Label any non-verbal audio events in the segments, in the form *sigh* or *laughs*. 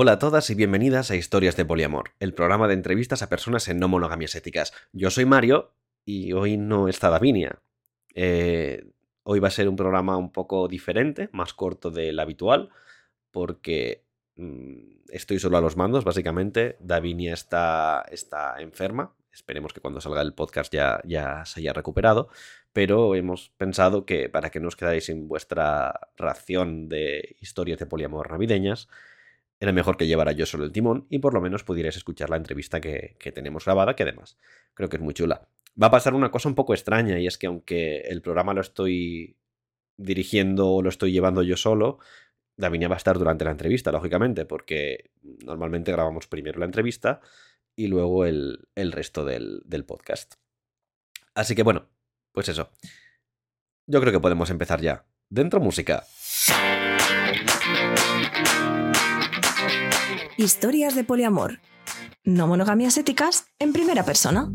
Hola a todas y bienvenidas a Historias de Poliamor, el programa de entrevistas a personas en no monogamias éticas. Yo soy Mario y hoy no está Davinia. Eh, hoy va a ser un programa un poco diferente, más corto del habitual, porque mm, estoy solo a los mandos, básicamente. Davinia está, está enferma. Esperemos que cuando salga el podcast ya, ya se haya recuperado. Pero hemos pensado que para que no os quedáis sin vuestra ración de historias de poliamor navideñas, era mejor que llevara yo solo el timón y por lo menos pudierais escuchar la entrevista que, tenemos grabada, que además creo que es muy chula. Va a pasar una cosa un poco extraña y es que aunque el programa lo estoy dirigiendo o lo estoy llevando yo solo, Davinia va a estar durante la entrevista, lógicamente, porque normalmente grabamos primero la entrevista y luego el, resto del, del podcast. Así que bueno, pues eso. Yo creo que podemos empezar ya. Dentro música. Historias de poliamor. No monogamias éticas en primera persona.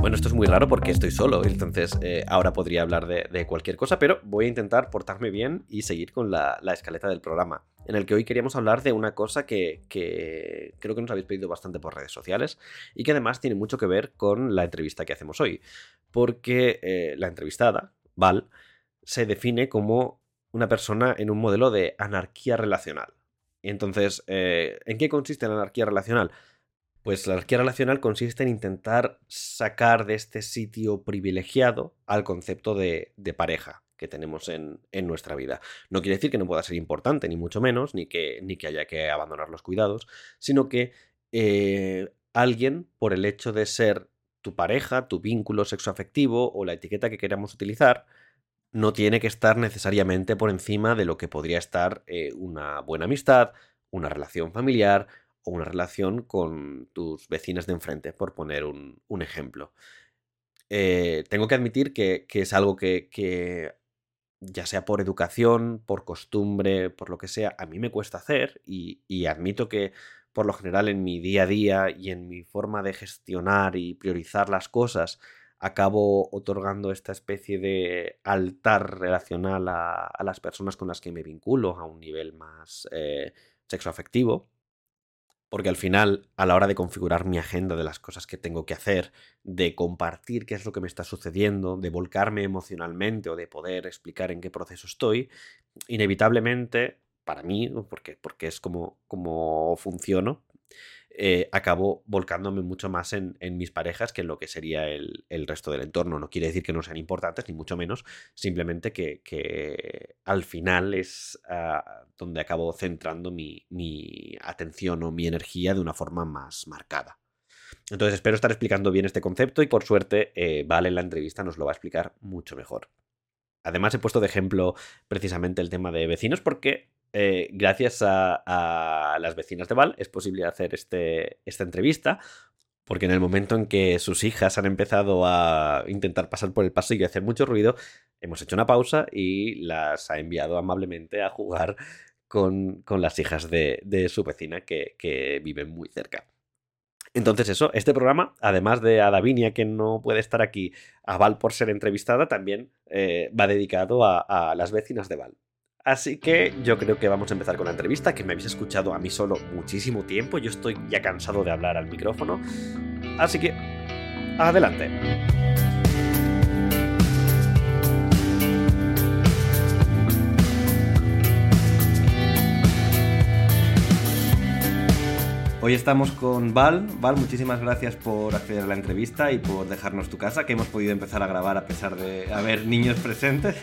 Bueno, esto es muy raro porque estoy solo, entonces eh, ahora podría hablar de, cualquier cosa, pero voy a intentar portarme bien y seguir con la, escaleta del programa, en el que hoy queríamos hablar de una cosa que, creo que nos habéis pedido bastante por redes sociales y que además tiene mucho que ver con la entrevista que hacemos hoy, porque eh, la entrevistada, Val, se define como una persona en un modelo de anarquía relacional. Entonces, eh, ¿en qué consiste la anarquía relacional? Pues la anarquía relacional consiste en intentar sacar de este sitio privilegiado al concepto de, pareja que tenemos en, nuestra vida. No quiere decir que no pueda ser importante, ni mucho menos, ni que, ni que haya que abandonar los cuidados, sino que eh, alguien, por el hecho de ser tu pareja, tu vínculo sexoafectivo o la etiqueta que queramos utilizar, no tiene que estar necesariamente por encima de lo que podría estar eh, una buena amistad, una relación familiar o una relación con tus vecinas de enfrente, por poner un, ejemplo. Eh, tengo que admitir que, es algo que, ya sea por educación, por costumbre, por lo que sea, a mí me cuesta hacer y admito que por lo general en mi día a día y en mi forma de gestionar y priorizar las cosas, acabo otorgando esta especie de altar relacional a, las personas con las que me vinculo a un nivel más eh, sexoafectivo. Porque al final, a la hora de configurar mi agenda de las cosas que tengo que hacer, de compartir qué es lo que me está sucediendo, de volcarme emocionalmente o de poder explicar en qué proceso estoy, inevitablemente, para mí, porque, porque es como, como funciono, eh, acabo volcándome mucho más en, mis parejas que en lo que sería el, resto del entorno. No quiere decir que no sean importantes, ni mucho menos, simplemente que, al final es ah, donde acabo centrando mi, atención o mi energía de una forma más marcada. Entonces espero estar explicando bien este concepto y por suerte eh, Vale en la entrevista nos lo va a explicar mucho mejor. Además he puesto de ejemplo precisamente el tema de vecinos porque eh, gracias a, las vecinas de Val es posible hacer este, esta entrevista, porque en el momento en que sus hijas han empezado a intentar pasar por el pasillo y hacer mucho ruido, hemos hecho una pausa y las ha enviado amablemente a jugar con, las hijas de, su vecina que, viven muy cerca. Entonces eso, este programa, además de a Davinia, que no puede estar aquí, a Val por ser entrevistada, también eh, va dedicado a, a las vecinas de Val. Así que yo creo que vamos a empezar con la entrevista, que me habéis escuchado a mí solo muchísimo tiempo, yo estoy ya cansado de hablar al micrófono, así que adelante. Hoy estamos con Val. Val, muchísimas gracias por acceder a la entrevista y por dejarnos tu casa, que hemos podido empezar a grabar a pesar de haber niños presentes.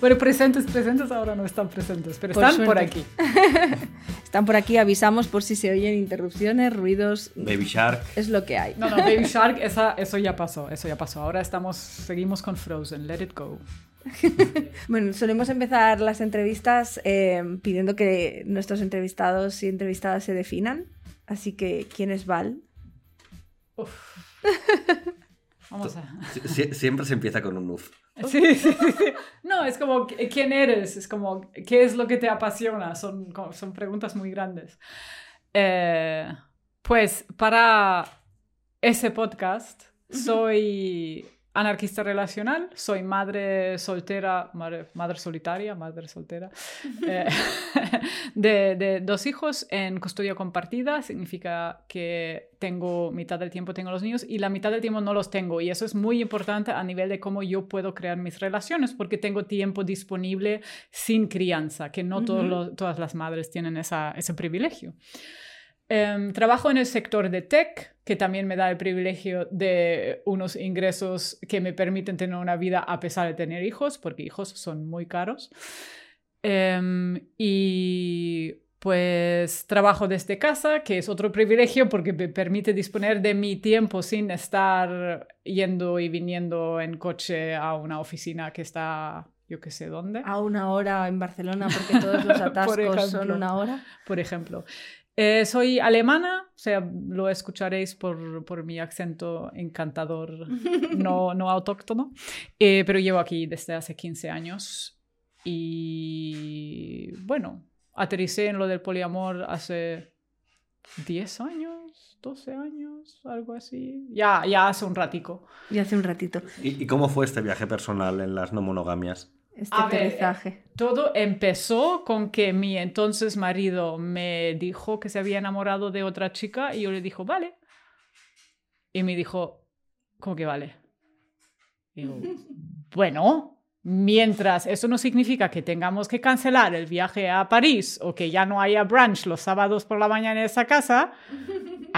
Bueno, presentes, presentes ahora no están presentes, pero están por aquí. *laughs* están por aquí, avisamos por si se oyen interrupciones, ruidos. Baby Shark. Es lo que hay. No, no, Baby Shark, eso ya pasó, eso ya pasó. Ahora estamos, seguimos con Frozen, let it go. *laughs* bueno, solemos empezar las entrevistas eh, pidiendo que nuestros entrevistados y entrevistadas se definan. Así que, ¿quién es Val? Uf. *laughs* Vamos a... siempre se empieza con un uf. Sí, sí, sí, No, es como, ¿quién eres? Es como, ¿qué es lo que te apasiona? Son, son preguntas muy grandes. Eh, pues para ese podcast soy anarquista relacional, soy madre soltera, madre, madre solitaria, madre soltera, *laughs* eh, *laughs* de, de, dos hijos en custodia compartida. Significa que tengo mitad del tiempo tengo los niños y la mitad del tiempo no los tengo. Y eso es muy importante a nivel de cómo yo puedo crear mis relaciones, porque tengo tiempo disponible sin crianza, que no todas las madres tienen esa, ese privilegio. Em, trabajo en el sector de tech, que también me da el privilegio de unos ingresos que me permiten tener una vida a pesar de tener hijos, porque hijos son muy caros. Em, y pues trabajo desde casa, que es otro privilegio porque me permite disponer de mi tiempo sin estar yendo y viniendo en coche a una oficina que está yo qué sé dónde. A una hora en Barcelona, porque todos los *laughs* atascos son una hora. Por ejemplo. Eh, soy alemana, o sea, lo escucharéis por, por mi acento encantador, *laughs* no, no autóctono, eh, pero llevo aquí desde hace 15 años y bueno, aterricé en lo del poliamor hace 10 años, 12 años, algo así, ya, ya hace un ratico. Ya hace un ratito. ¿Y, ¿Y cómo fue este viaje personal en las no monogamias? Este aterrizaje? todo empezó con que mi entonces marido me dijo que se había enamorado de otra chica y yo le dijo, vale. Y me dijo, ¿cómo que vale? Y yo, *laughs* bueno, mientras eso no significa que tengamos que cancelar el viaje a París o que ya no haya brunch los sábados por la mañana en esa casa,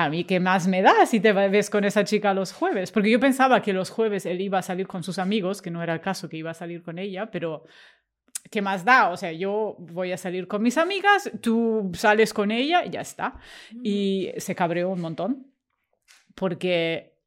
a mí qué más me da si te ves con esa chica los jueves. Porque yo pensaba que los jueves él iba a salir con sus amigos, que no era el caso que iba a salir con ella, pero ¿qué más da? O sea, yo voy a salir con mis amigas, tú sales con ella y ya está. Y se cabreó un montón. Porque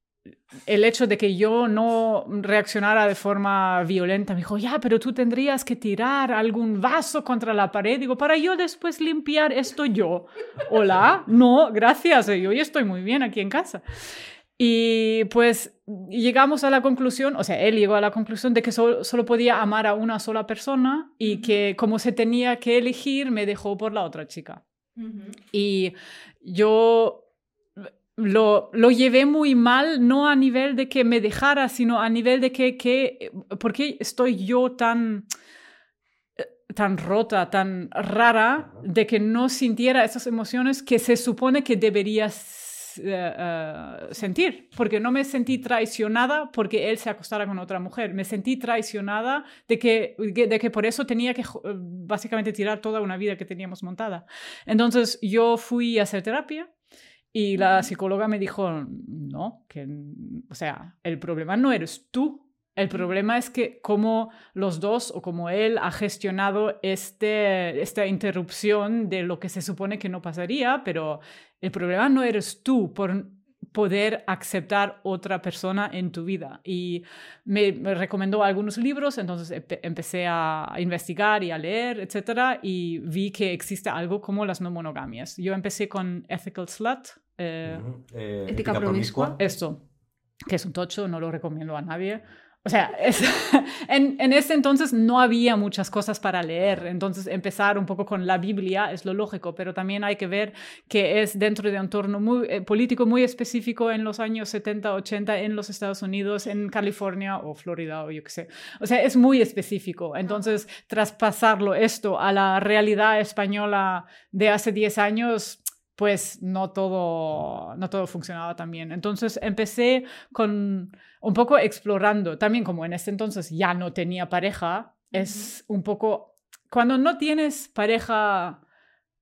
el hecho de que yo no reaccionara de forma violenta, me dijo, ya, pero tú tendrías que tirar algún vaso contra la pared. Digo, para yo después limpiar esto yo. Hola, no, gracias, yo ya estoy muy bien aquí en casa. Y pues llegamos a la conclusión, o sea, él llegó a la conclusión de que solo, solo podía amar a una sola persona y que como se tenía que elegir, me dejó por la otra chica. Y yo lo, lo, llevé muy mal, no a nivel de que me dejara, sino a nivel de que, que ¿por qué estoy yo tan, tan rota, tan rara, de que no sintiera esas emociones que se supone que deberías eh, eh, sentir? Porque no me sentí traicionada porque él se acostara con otra mujer, me sentí traicionada de que, de que por eso tenía que eh, básicamente tirar toda una vida que teníamos montada. Entonces yo fui a hacer terapia y la psicóloga me dijo, no, que, o sea, el problema no eres tú, el problema es que como los dos o como él ha gestionado este, esta interrupción de lo que se supone que no pasaría, pero el problema no eres tú por poder aceptar otra persona en tu vida. Y me, recomendó algunos libros, entonces empecé a investigar y a leer, etc. Y vi que existe algo como las no monogamias. Yo empecé con Ethical Slut, eh, eh, ética, promiscua. Esto, que es un tocho, no lo recomiendo a nadie. O sea, *laughs* en, en, ese entonces no había muchas cosas para leer, entonces empezar un poco con la Biblia es lo lógico, pero también hay que ver que es dentro de un entorno muy, eh, político muy específico en los años 70, 80 en los Estados Unidos, en California o Florida o yo qué sé. O sea, es muy específico. Entonces, traspasarlo esto a la realidad española de hace 10 años pues no todo, no todo funcionaba tan bien. Entonces empecé con un poco explorando, también como en ese entonces ya no tenía pareja, es un poco, cuando no tienes pareja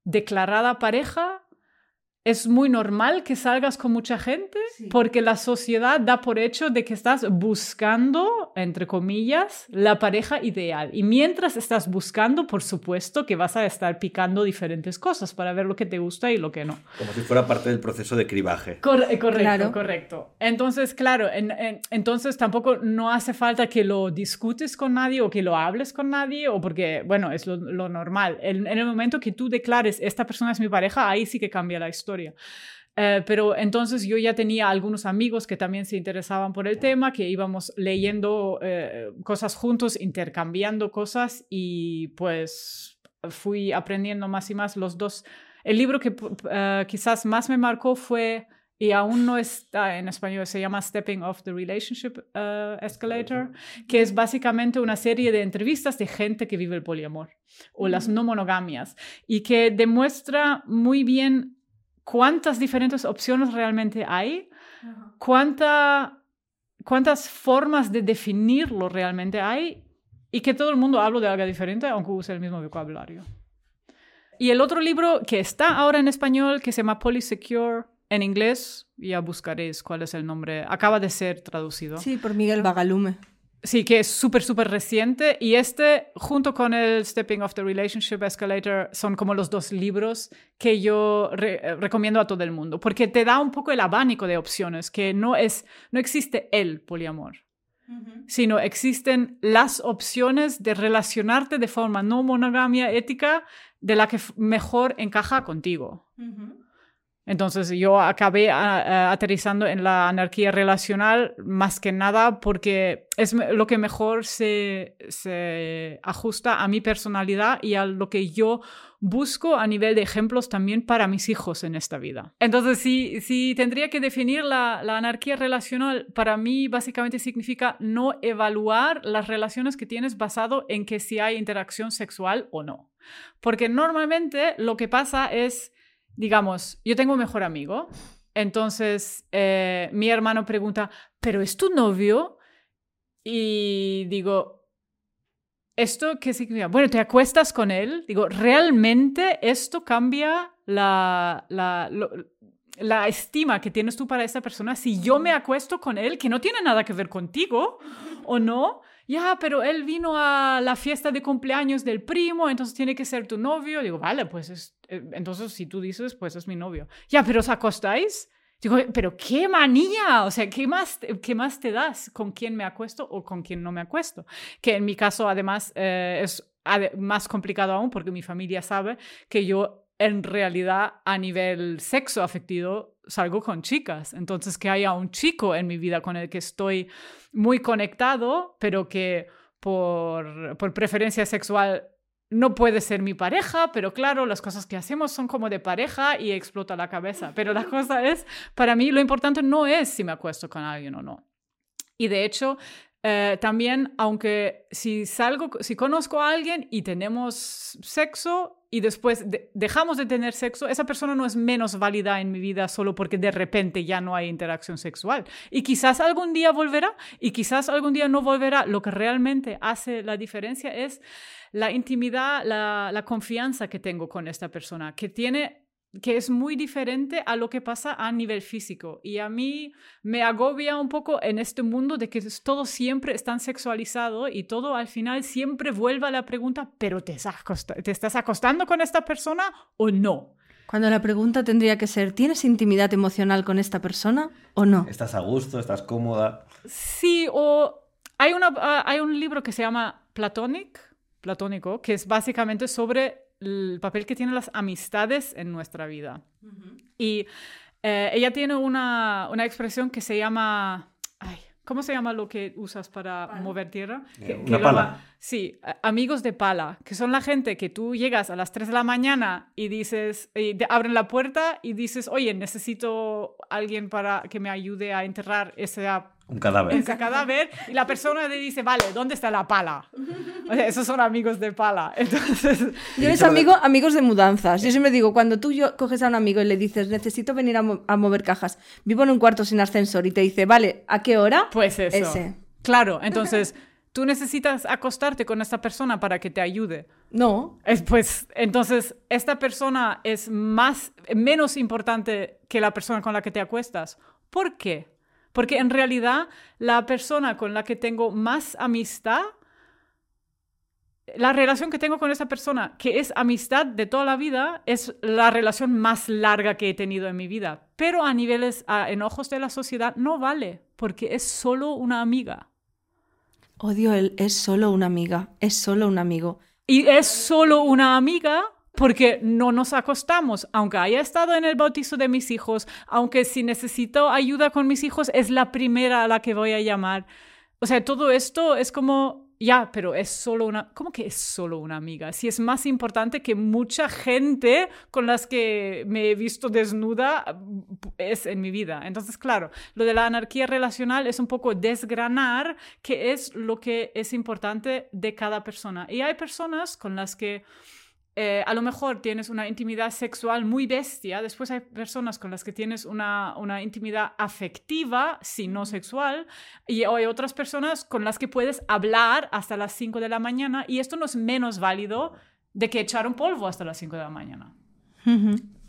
declarada pareja, es muy normal que salgas con mucha gente porque la sociedad da por hecho de que estás buscando, entre comillas, la pareja ideal. Y mientras estás buscando, por supuesto que vas a estar picando diferentes cosas para ver lo que te gusta y lo que no. Como si fuera parte del proceso de cribaje. Eh, correcto, correcto. Entonces, claro, entonces tampoco no hace falta que lo discutes con nadie o que lo hables con nadie o porque, bueno, es lo, normal. En, en el momento que tú declares, esta persona es mi pareja, ahí sí que cambia la historia eh, pero entonces yo ya tenía algunos amigos que también se interesaban por el tema, que íbamos leyendo eh, cosas juntos, intercambiando cosas y pues fui aprendiendo más y más los dos. El libro que eh, quizás más me marcó fue y aún no está en español, se llama Stepping Off the Relationship uh, Escalator, que es básicamente una serie de entrevistas de gente que vive el poliamor o las no monogamias y que demuestra muy bien cuántas diferentes opciones realmente hay, cuánta, cuántas formas de definirlo realmente hay y que todo el mundo habla de algo diferente aunque use el mismo vocabulario. Y el otro libro que está ahora en español, que se llama Polysecure, en inglés, ya buscaréis cuál es el nombre, acaba de ser traducido. Sí, por Miguel Bagalume. Sí, que es súper, súper reciente. Y este, junto con el Stepping of the Relationship Escalator, son como los dos libros que yo re- recomiendo a todo el mundo, porque te da un poco el abanico de opciones, que no, es, no existe el poliamor, sino existen las opciones de relacionarte de forma no monogamia ética de la que mejor encaja contigo. Entonces yo acabé a- a- aterrizando en la anarquía relacional más que nada porque es lo que mejor se, se ajusta a mi personalidad y a lo que yo busco a nivel de ejemplos también para mis hijos en esta vida. Entonces, si, si tendría que definir la anarquía relacional, para mí básicamente significa no evaluar las relaciones que tienes basado en que si hay interacción sexual o no. Porque normalmente lo que pasa es digamos, yo tengo un mejor amigo, entonces eh, mi hermano pregunta, ¿pero es tu novio? Y digo, ¿esto qué significa? Bueno, te acuestas con él. Digo, ¿realmente esto cambia la, la, lo- la estima que tienes tú para esta persona? Si yo me acuesto con él, que no tiene nada que ver contigo, ¿o no? Ya, pero él vino a la fiesta de cumpleaños del primo, entonces tiene que ser tu novio. Digo, vale, pues es, eh, entonces si tú dices, pues es mi novio. Ya, pero os acostáis. Digo, pero qué manía, o sea, ¿qué más, qué más te das con quién me acuesto o con quién no me acuesto? Que en mi caso, además, eh, es más complicado aún porque mi familia sabe que yo en realidad a nivel sexo afectivo salgo con chicas. Entonces, que haya un chico en mi vida con el que estoy muy conectado, pero que por, por preferencia sexual no puede ser mi pareja, pero claro, las cosas que hacemos son como de pareja y explota la cabeza. Pero la *laughs* cosa es, para mí lo importante no es si me acuesto con alguien o no. Y de hecho, eh, también, aunque si salgo, si conozco a alguien y tenemos sexo y después de- dejamos de tener sexo, esa persona no es menos válida en mi vida solo porque de repente ya no hay interacción sexual. Y quizás algún día volverá y quizás algún día no volverá. Lo que realmente hace la diferencia es la intimidad, la confianza que tengo con esta persona, que tiene que es muy diferente a lo que pasa a nivel físico. Y a mí me agobia un poco en este mundo de que todo siempre es tan sexualizado y todo al final siempre vuelve a la pregunta, ¿pero te, estás te estás acostando con esta persona o no? Cuando la pregunta tendría que ser, ¿tienes intimidad emocional con esta persona o no? Estás a gusto, estás cómoda. Sí, o hay, una, ah, hay un libro que se llama Platonic, Platónico, que es básicamente sobre el papel que tienen las amistades en nuestra vida. Y eh, ella tiene una, una expresión que se llama... Ay, ¿Cómo se llama lo que usas para mover tierra? Eh, Que- una que pala. llama- sí, amigos de pala, que son la gente que tú llegas a las 3 de la mañana y dices, y te abren la puerta y dices, oye, necesito alguien para que me ayude a enterrar ese Un cadáver. ese cadáver y la persona le dice, vale, ¿dónde está la pala? O sea, esos son amigos de pala. *laughs* Entonces, Yo eres amigo, amigos de mudanzas. Yo siempre digo, cuando tú yo, coges a un amigo y le dices, necesito venir a, mo- a mover cajas, vivo en un cuarto sin ascensor y te dice, vale, ¿a qué hora? pues eso. Ese. Claro, entonces *laughs* tú necesitas acostarte con esta persona para que te ayude. No. Es, pues entonces esta persona es más menos importante que la persona con la que te acuestas. ¿Por qué? Porque en realidad la persona con la que tengo más amistad la relación que tengo con esa persona, que es amistad de toda la vida, es la relación más larga que he tenido en mi vida. Pero a niveles, a- en ojos de la sociedad, no vale, porque es solo una amiga. Odio el es solo una amiga, es solo un amigo. Y es solo una amiga porque no nos acostamos, aunque haya estado en el bautizo de mis hijos, aunque si necesito ayuda con mis hijos, es la primera a la que voy a llamar. O sea, todo esto es como ya, pero es solo una... ¿Cómo que es solo una amiga? Si es más importante que mucha gente con las que me he visto desnuda es en mi vida. Entonces, claro, lo de la anarquía relacional es un poco desgranar qué es lo que es importante de cada persona. Y hay personas con las que eh, a lo mejor tienes una intimidad sexual muy bestia, después hay personas con las que tienes una, una intimidad afectiva, si no sexual, y hay otras personas con las que puedes hablar hasta las 5 de la mañana, y esto no es menos válido de que echar un polvo hasta las 5 de la mañana.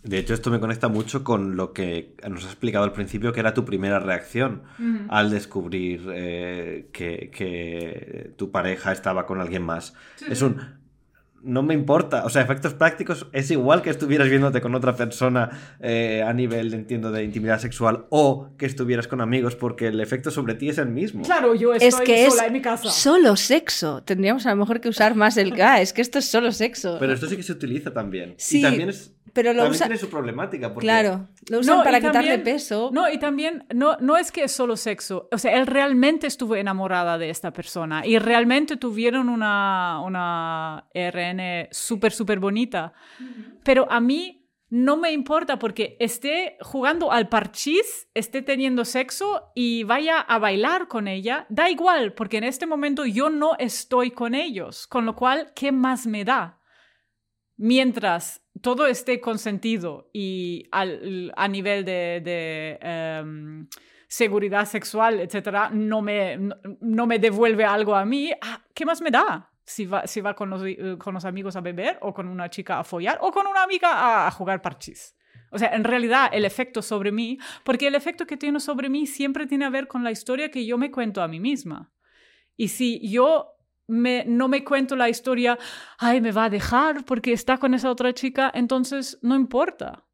De hecho, esto me conecta mucho con lo que nos has explicado al principio, que era tu primera reacción al descubrir eh, que, que, tu pareja estaba con alguien más. es un, no me importa. O sea, efectos prácticos es igual que estuvieras viéndote con otra persona eh, a nivel, entiendo, de intimidad sexual o que estuvieras con amigos, porque el efecto sobre ti es el mismo. Claro, yo estoy es que sola es en mi casa. Solo sexo. Tendríamos a lo mejor que usar más el ga. Es que esto es solo sexo. Pero esto sí que se utiliza también. Sí, y también es. Pero lo también usa- tiene su problemática. Porque Claro, lo usan No, para quitarle también- peso. No, y también no, no es que es solo sexo. O sea, él realmente estuvo enamorada de esta persona y realmente tuvieron una, una RN súper, súper bonita. Pero a mí no me importa porque esté jugando al parchís, esté teniendo sexo y vaya a bailar con ella. Da igual, porque en este momento yo no estoy con ellos. Con lo cual, ¿qué más me da? Mientras todo esté consentido y al- a nivel de, em, seguridad sexual, etcétera, no me, no, me devuelve algo a mí, ah, ¿qué más me da? Si va, si va con, los, eh, con los amigos a beber o con una chica a follar o con una amiga a, a jugar parchís. O sea, en realidad el efecto sobre mí, porque el efecto que tiene sobre mí siempre tiene a ver con la historia que yo me cuento a mí misma. Y si yo me, no me cuento la historia, ay, me va a dejar porque está con esa otra chica, entonces no importa.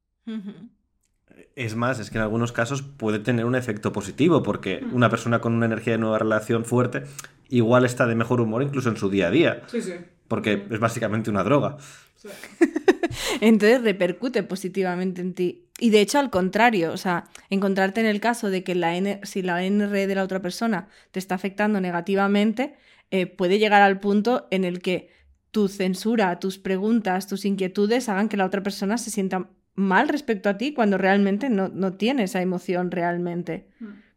Es más, es que en algunos casos puede tener un efecto positivo, porque una persona con una energía de nueva relación fuerte igual está de mejor humor incluso en su día a día, Sí, sí. porque es básicamente una droga. *laughs* Entonces repercute positivamente en ti. Y de hecho, al contrario, o sea, encontrarte en el caso de que la N- si la NR de la otra persona te está afectando negativamente, eh, puede llegar al punto en el que tu censura, tus preguntas, tus inquietudes hagan que la otra persona se sienta mal respecto a ti cuando realmente no, no tiene esa emoción realmente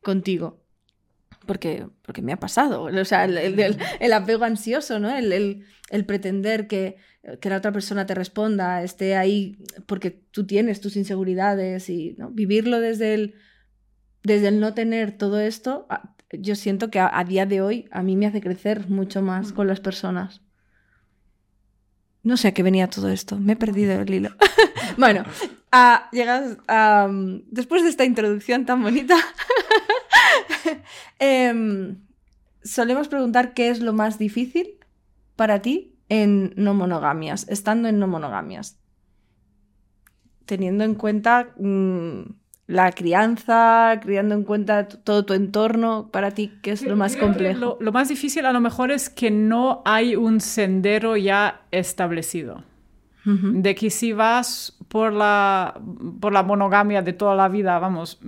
contigo. Porque, porque me ha pasado. O sea, el, el- el- el apego ansioso, ¿no? El, pretender que, que la otra persona te responda, esté ahí porque tú tienes tus inseguridades y ¿no? vivirlo desde el, desde el no tener todo esto, a- yo siento que a, a día de hoy a mí me hace crecer mucho más con las personas. No sé a qué venía todo esto, me he perdido el hilo. *laughs* bueno, a, llegas a, después de esta introducción tan bonita, *laughs* em, solemos preguntar qué es lo más difícil para ti en no monogamias, estando en no monogamias. Teniendo en cuenta mm, la crianza, criando en cuenta todo tu entorno, para ti, ¿qué es lo más complejo? Lo, lo más difícil a lo mejor es que no hay un sendero ya establecido. De que si vas por la, por la monogamia de toda la vida, vamos,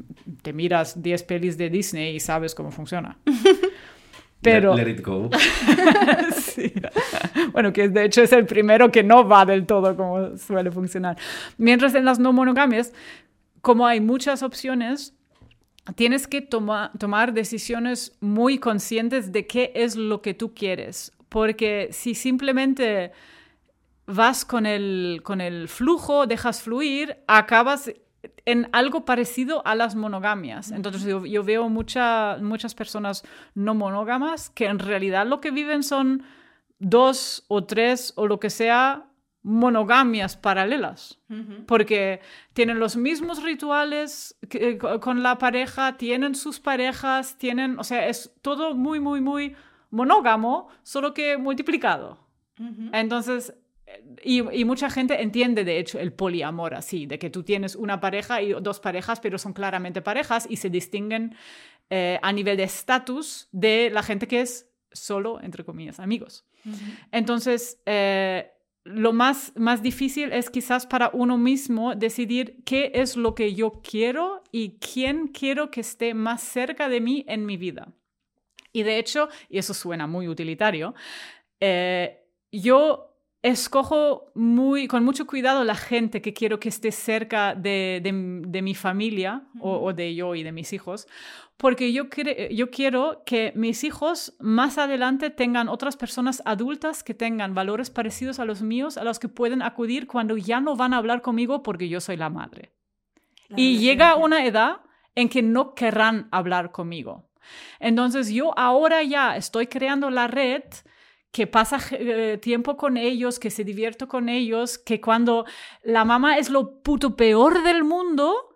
te miras 10 pelis de Disney y sabes cómo funciona. *laughs* Pero, Let, let it go. *laughs* Sí. Bueno, que de hecho es el primero que no va del todo como suele funcionar. Mientras en las no monogamias, como hay muchas opciones, tienes que toma- tomar decisiones muy conscientes de qué es lo que tú quieres. Porque si simplemente vas con el, con el flujo, dejas fluir, acabas en algo parecido a las monogamias. Entonces yo, yo veo mucha- muchas personas no monógamas que en realidad lo que viven son dos o tres o lo que sea monogamias paralelas porque tienen los mismos rituales que- eh, co- con la pareja, tienen sus parejas, tienen, o sea, es todo muy, muy, muy monógamo, solo que multiplicado. Entonces, eh, y, y mucha gente entiende, de hecho, el poliamor así, de que tú tienes una pareja y dos parejas, pero son claramente parejas y se distinguen eh, a nivel de estatus de la gente que es solo, entre comillas, amigos. Entonces, eh, lo más, más difícil es quizás para uno mismo decidir qué es lo que yo quiero y quién quiero que esté más cerca de mí en mi vida. Y de hecho, y eso suena muy utilitario, eh, yo escojo muy, con mucho cuidado la gente que quiero que esté cerca de, de, mi familia o, o, de yo y de mis hijos, porque yo, yo quiero que mis hijos más adelante tengan otras personas adultas que tengan valores parecidos a los míos, a los que pueden acudir cuando ya no van a hablar conmigo porque yo soy la madre. y llega una edad en que no querrán hablar conmigo. Entonces yo ahora ya estoy creando la red que pasa eh, tiempo con ellos, que se divierte con ellos, que cuando la mamá es lo puto peor del mundo,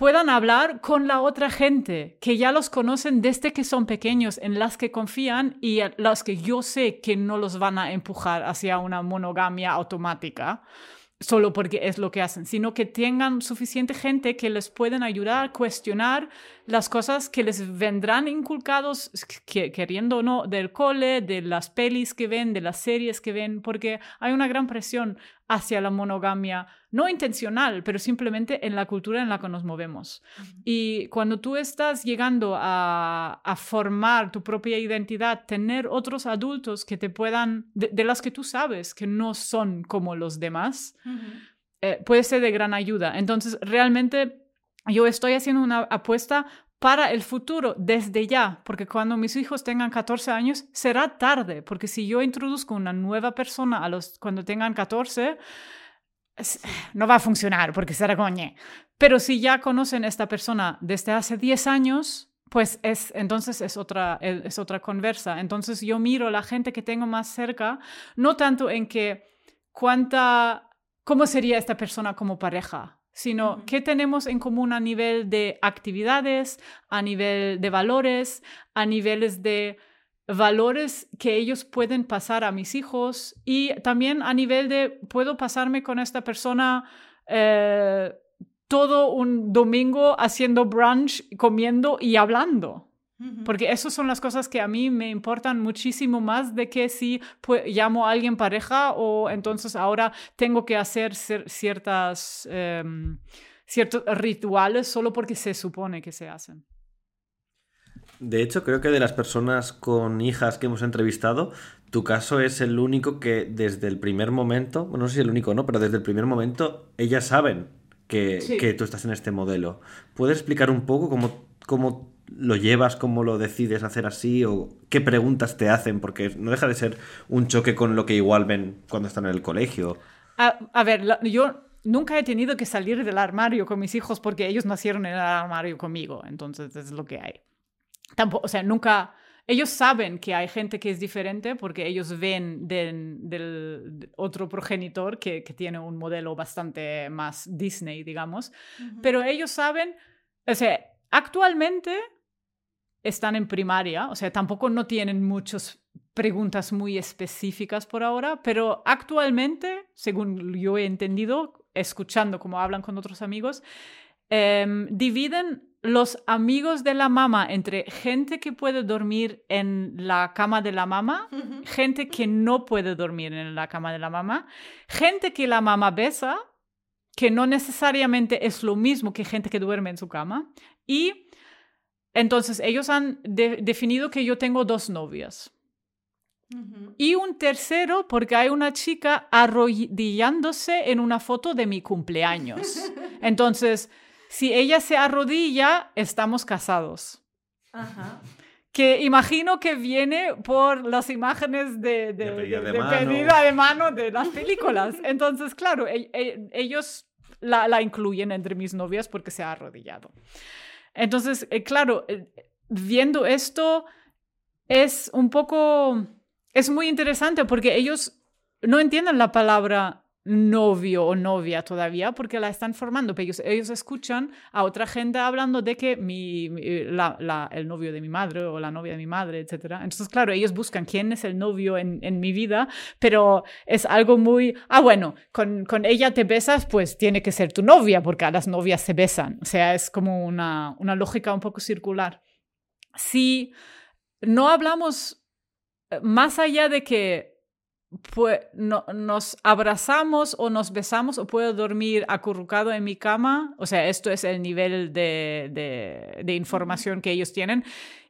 puedan hablar con la otra gente, que ya los conocen desde que son pequeños, en las que confían y las que yo sé que no los van a empujar hacia una monogamia automática solo porque es lo que hacen, sino que tengan suficiente gente que les pueden ayudar a cuestionar las cosas que les vendrán inculcados, queriendo o no, del cole, de las pelis que ven, de las series que ven, porque hay una gran presión hacia la monogamia, no intencional, pero simplemente en la cultura en la que nos movemos. Y cuando tú estás llegando a, formar tu propia identidad, tener otros adultos que te puedan, de, las que tú sabes que no son como los demás, eh, puede ser de gran ayuda. Entonces, realmente yo estoy haciendo una apuesta para el futuro desde ya, porque cuando mis hijos tengan 14 años será tarde, porque si yo introduzco una nueva persona a los cuando tengan 14 no va a funcionar porque será coñe. Pero si ya conocen a esta persona desde hace 10 años, pues es entonces es otra es otra conversa. Entonces yo miro a la gente que tengo más cerca, no tanto en que cuánta cómo sería esta persona como pareja, sino qué tenemos en común a nivel de actividades, a nivel de valores, a niveles de valores que ellos pueden pasar a mis hijos y también a nivel de puedo pasarme con esta persona eh, todo un domingo haciendo brunch, comiendo y hablando. Porque esas son las cosas que a mí me importan muchísimo más de que si llamo a alguien pareja o entonces ahora tengo que hacer ciertas, em, ciertos rituales solo porque se supone que se hacen. De hecho, creo que de las personas con hijas que hemos entrevistado, tu caso es el único que desde el primer momento, bueno, no sé si el único no, pero desde el primer momento ellas saben que, que tú estás en este modelo. ¿Puedes explicar un poco cómo, cómo lo llevas, cómo lo decides hacer así o qué preguntas te hacen, porque no deja de ser un choque con lo que igual ven cuando están en el colegio. A, ver, yo nunca he tenido que salir del armario con mis hijos porque ellos nacieron en el armario conmigo, entonces es lo que hay. Tampoco, o sea, nunca... Ellos saben que hay gente que es diferente porque ellos ven del, otro progenitor que, que, tiene un modelo bastante más Disney, digamos, pero ellos saben, o sea, actualmente están en primaria, o sea, tampoco no tienen muchas preguntas muy específicas por ahora, pero actualmente, según yo he entendido, escuchando cómo hablan con otros amigos, em, dividen los amigos de la mamá entre gente que puede dormir en la cama de la mamá, gente que no puede dormir en la cama de la mamá, gente que la mamá besa, que no necesariamente es lo mismo que gente que duerme en su cama, y entonces, ellos han definido que yo tengo dos novias. Y un tercero porque hay una chica arrodillándose en una foto de mi cumpleaños. *laughs* Entonces, si ella se arrodilla, estamos casados. Que imagino que viene por las imágenes de, de, pedida de, mano. de las películas. Entonces, claro, e, e, ellos la, la incluyen entre mis novias porque se ha arrodillado. Entonces, eh, claro, eh, viendo esto es un poco, es muy interesante porque ellos no entienden la palabra novio o novia todavía porque la están formando, pero ellos, escuchan a otra gente hablando de que mi, el novio de mi madre o la novia de mi madre, etc. Entonces, claro, ellos buscan quién es el novio en, en mi vida, pero es algo muy, ah, bueno, con, con, ella te besas, pues tiene que ser tu novia porque a las novias se besan. O sea, es como una, una lógica un poco circular. Si no hablamos eh, más allá de que pues, no, nos abrazamos o nos besamos o puedo dormir acurrucado en mi cama. O sea, esto es el nivel de, de, información que ellos tienen.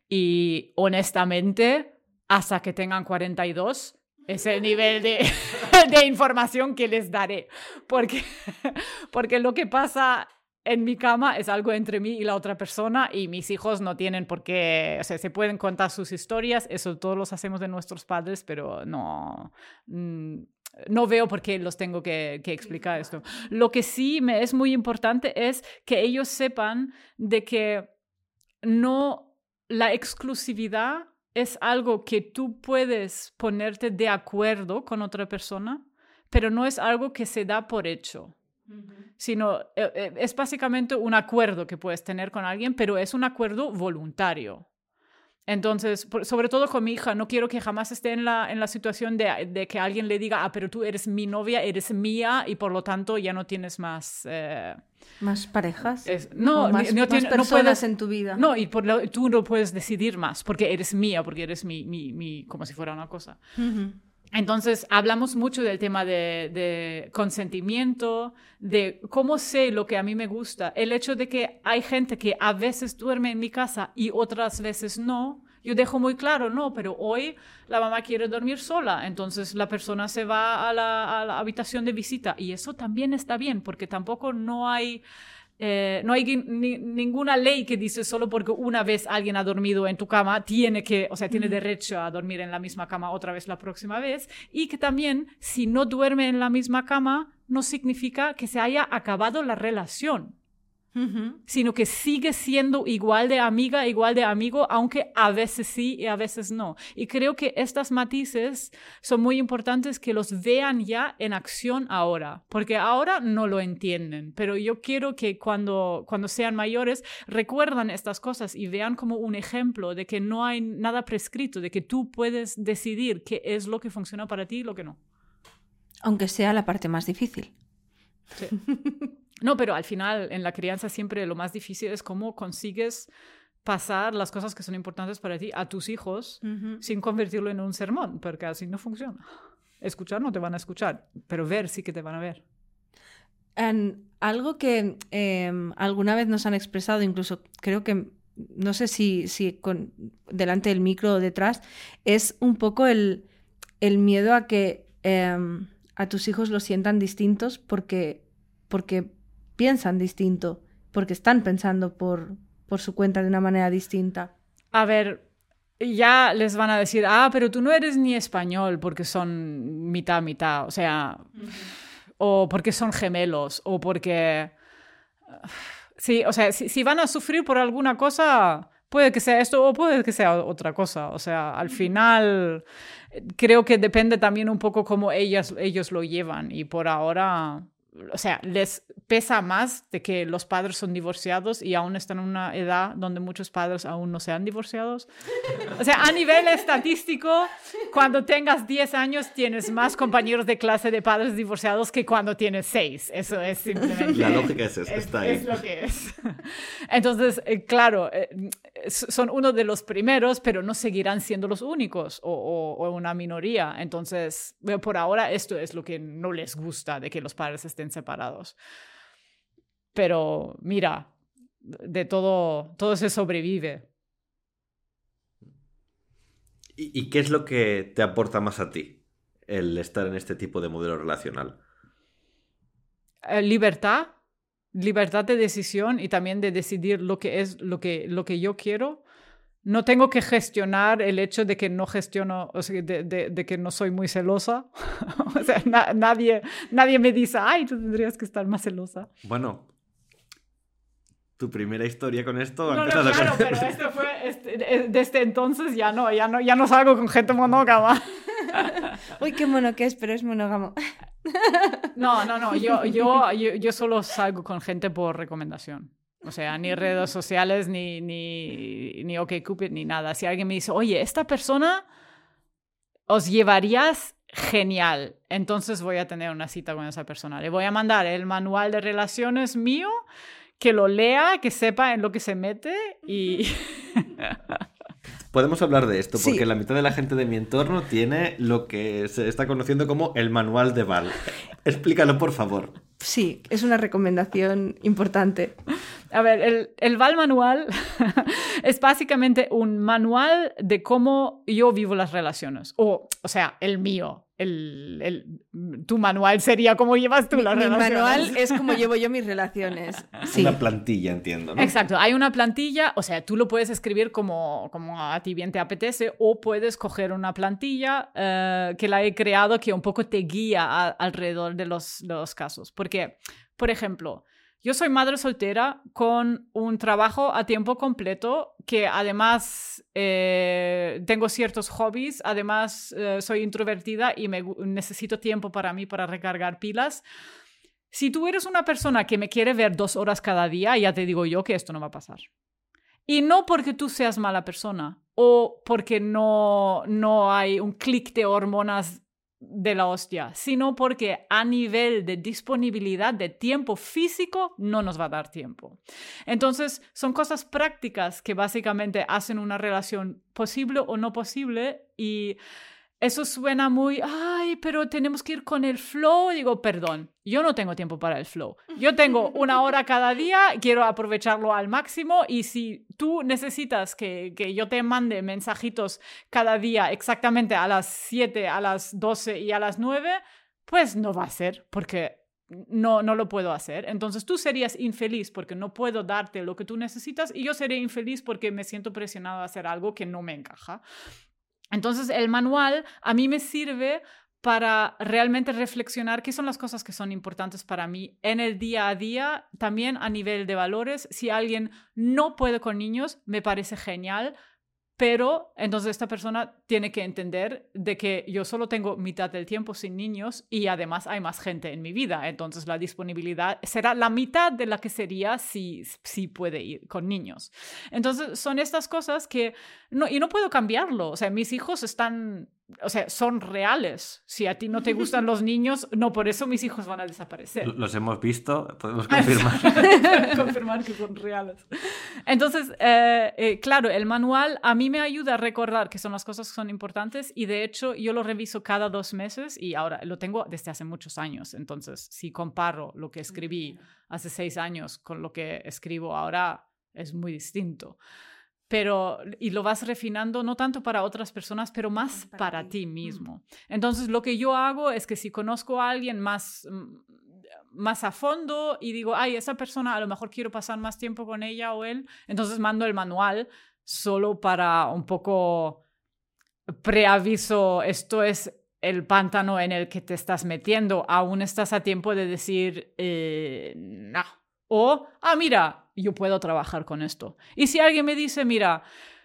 Y honestamente, hasta que tengan 42, es el nivel de, *laughs* de información que les daré. Porque, *laughs* porque lo que pasa en mi cama es algo entre mí y la otra persona y mis hijos no tienen por qué, o sea, se pueden contar sus historias, eso todos los hacemos de nuestros padres, pero no, mm, no veo por qué los tengo que, que explicar esto. Lo que sí me es muy importante es que ellos sepan de que no, la exclusividad es algo que tú puedes ponerte de acuerdo con otra persona, pero no es algo que se da por hecho sino eh, eh, es básicamente un acuerdo que puedes tener con alguien, pero es un acuerdo voluntario. Entonces, sobre todo con mi hija, no quiero que jamás esté en la, en la situación de, de, que alguien le diga, ah, pero tú eres mi novia, eres mía y por lo tanto ya no tienes más... Eh, ¿Más parejas? no, más, no, más personas puedes, en tu vida. No, y por lo, tú no puedes decidir más porque eres mía, porque eres mi, mi, mi como si fuera una cosa. Uh -huh. Entonces, hablamos mucho del tema de, de, consentimiento, de cómo sé lo que a mí me gusta. El hecho de que hay gente que a veces duerme en mi casa y otras veces no. Yo dejo muy claro, no, pero hoy la mamá quiere dormir sola, entonces la persona se va a la, a la habitación de visita. Y eso también está bien, porque tampoco no hay... Eh, no hay ni, ninguna ley que dice solo porque una vez alguien ha dormido en tu cama tiene que, o sea, tiene Mm. derecho a dormir en la misma cama otra vez la próxima vez y que también si no duerme en la misma cama no significa que se haya acabado la relación, Uh -huh. sino que sigue siendo igual de amiga, igual de amigo, aunque a veces sí y a veces no. Y creo que estas matices son muy importantes que los vean ya en acción ahora, porque ahora no lo entienden, pero yo quiero que cuando, cuando sean mayores recuerdan estas cosas y vean como un ejemplo de que no hay nada prescrito, de que tú puedes decidir qué es lo que funciona para ti y lo que no. Aunque sea la parte más difícil. Sí. *laughs* No, pero al final en la crianza siempre lo más difícil es cómo consigues pasar las cosas que son importantes para ti a tus hijos Uh -huh. sin convertirlo en un sermón, porque así no funciona. Escuchar no te van a escuchar, pero ver sí que te van a ver. En algo que eh, alguna vez nos han expresado, incluso creo que, no sé si, si con, delante del micro o detrás, es un poco el, el miedo a que eh, a tus hijos los sientan distintos porque, porque piensan distinto, porque están pensando por, por su cuenta de una manera distinta. A ver, ya les van a decir, ah, pero tú no eres ni español porque son mitad, mitad, o sea, o porque son gemelos, o porque... *sighs* Sí, o sea, si, si, van a sufrir por alguna cosa, puede que sea esto o puede que sea otra cosa. O sea, al final creo que depende también un poco cómo ellas, ellos lo llevan y por ahora o sea, les pesa más de que los padres son divorciados y aún están en una edad donde muchos padres aún no se han divorciados. O sea, a nivel estadístico, cuando tengas 10 años tienes más compañeros de clase de padres divorciados que cuando tienes 6. Eso es simplemente... La lógica es esta, es, está ahí. Es lo que es. Entonces, eh, claro, eh, son uno de los primeros, pero no seguirán siendo los únicos o, o, o una minoría. Entonces, por ahora esto es lo que no les gusta de que los padres estén separados. Pero mira, de todo, todo se sobrevive. ¿Y, ¿Y, qué es lo que te aporta más a ti el estar en este tipo de modelo relacional? Eh, libertad, libertad de decisión y también de decidir lo que es lo que, lo que yo quiero. No tengo que gestionar el hecho de que no gestiono, o sea, de, de, de que no soy muy celosa. *laughs* o sea, na, nadie, nadie me dice, ay, tú tendrías que estar más celosa. Bueno, tu primera historia con esto. No, no, claro, pero esto fue, este, desde entonces ya no, ya no, ya no salgo con gente monógama. *laughs* Uy, qué mono que es, pero es monógamo. no, no, no, yo, yo, yo, yo solo salgo con gente por recomendación. O sea, ni redes sociales, ni, ni, ni OkCupid, ni nada. Si alguien me dice, oye, esta persona os llevarías genial, entonces voy a tener una cita con esa persona. Le voy a mandar el manual de relaciones mío, que lo lea, que sepa en lo que se mete y... *laughs* Podemos hablar de esto, porque sí. la mitad de la gente de mi entorno tiene lo que se está conociendo como el manual de Val. Explícalo, por favor. Sí, es una recomendación importante. A ver, el, el Val Manual *laughs* es básicamente un manual de cómo yo vivo las relaciones. O, o sea, el mío. El, el- tu manual sería cómo llevas tú Mi, las mi relaciones. manual es como llevo yo mis relaciones. *laughs* Sí. Una plantilla, entiendo, ¿no? Exacto, hay una plantilla, o sea, tú lo puedes escribir como, como a ti bien te apetece o puedes coger una plantilla eh, que la he creado que un poco te guía a- alrededor de los, de los casos. Porque, por ejemplo, yo soy madre soltera con un trabajo a tiempo completo que además eh, tengo ciertos hobbies, además eh, soy introvertida y necesito tiempo para mí para recargar pilas. Si tú eres una persona que me quiere ver dos horas cada día, ya te digo yo que esto no va a pasar. Y no porque tú seas mala persona o porque no, no hay un clic de hormonas de la hostia, sino porque a nivel de disponibilidad de tiempo físico no nos va a dar tiempo. Entonces, son cosas prácticas que básicamente hacen una relación posible o no posible y eso suena muy, ay, pero tenemos que ir con el flow. Digo, perdón, yo no tengo tiempo para el flow. Yo tengo una hora cada día, quiero aprovecharlo al máximo y si tú necesitas que, que yo te mande mensajitos cada día exactamente a las 7, a las 12 y a las 9, pues no va a ser porque no, no lo puedo hacer. Entonces tú serías infeliz porque no puedo darte lo que tú necesitas y yo seré infeliz porque me siento presionado a hacer algo que no me encaja. Entonces, el manual a mí me sirve para realmente reflexionar qué son las cosas que son importantes para mí en el día a día, también a nivel de valores. Si alguien no puede con niños, me parece genial, pero entonces esta persona tiene que entender de que yo solo tengo mitad del tiempo sin niños y además hay más gente en mi vida, entonces la disponibilidad será la mitad de la que sería si, si puede ir con niños. Entonces son estas cosas que no, y no puedo cambiarlo, o sea, mis hijos están, o sea, son reales. Si a ti no te gustan los niños, no por eso mis hijos van a desaparecer. Los hemos visto, podemos confirmar. *laughs* confirmar que son reales. Entonces, eh, eh, claro, el manual a mí me ayuda a recordar que son las cosas que son importantes y de hecho yo lo reviso cada dos meses y ahora lo tengo desde hace muchos años. Entonces, si comparo lo que escribí hace seis años con lo que escribo ahora, es muy distinto. Pero, y lo vas refinando no tanto para otras personas, pero más Para para, ti. ti mismo. Entonces, lo que yo hago es que si conozco a alguien más, mm, más a fondo y digo, ay, esa persona a lo mejor quiero pasar más tiempo con ella o él, entonces mando el manual solo para un poco preaviso, esto es el pántano en el que te estás metiendo, aún estás a tiempo de decir, eh, no. O, ah, mira, yo puedo trabajar con esto. Y si alguien me dice, mira,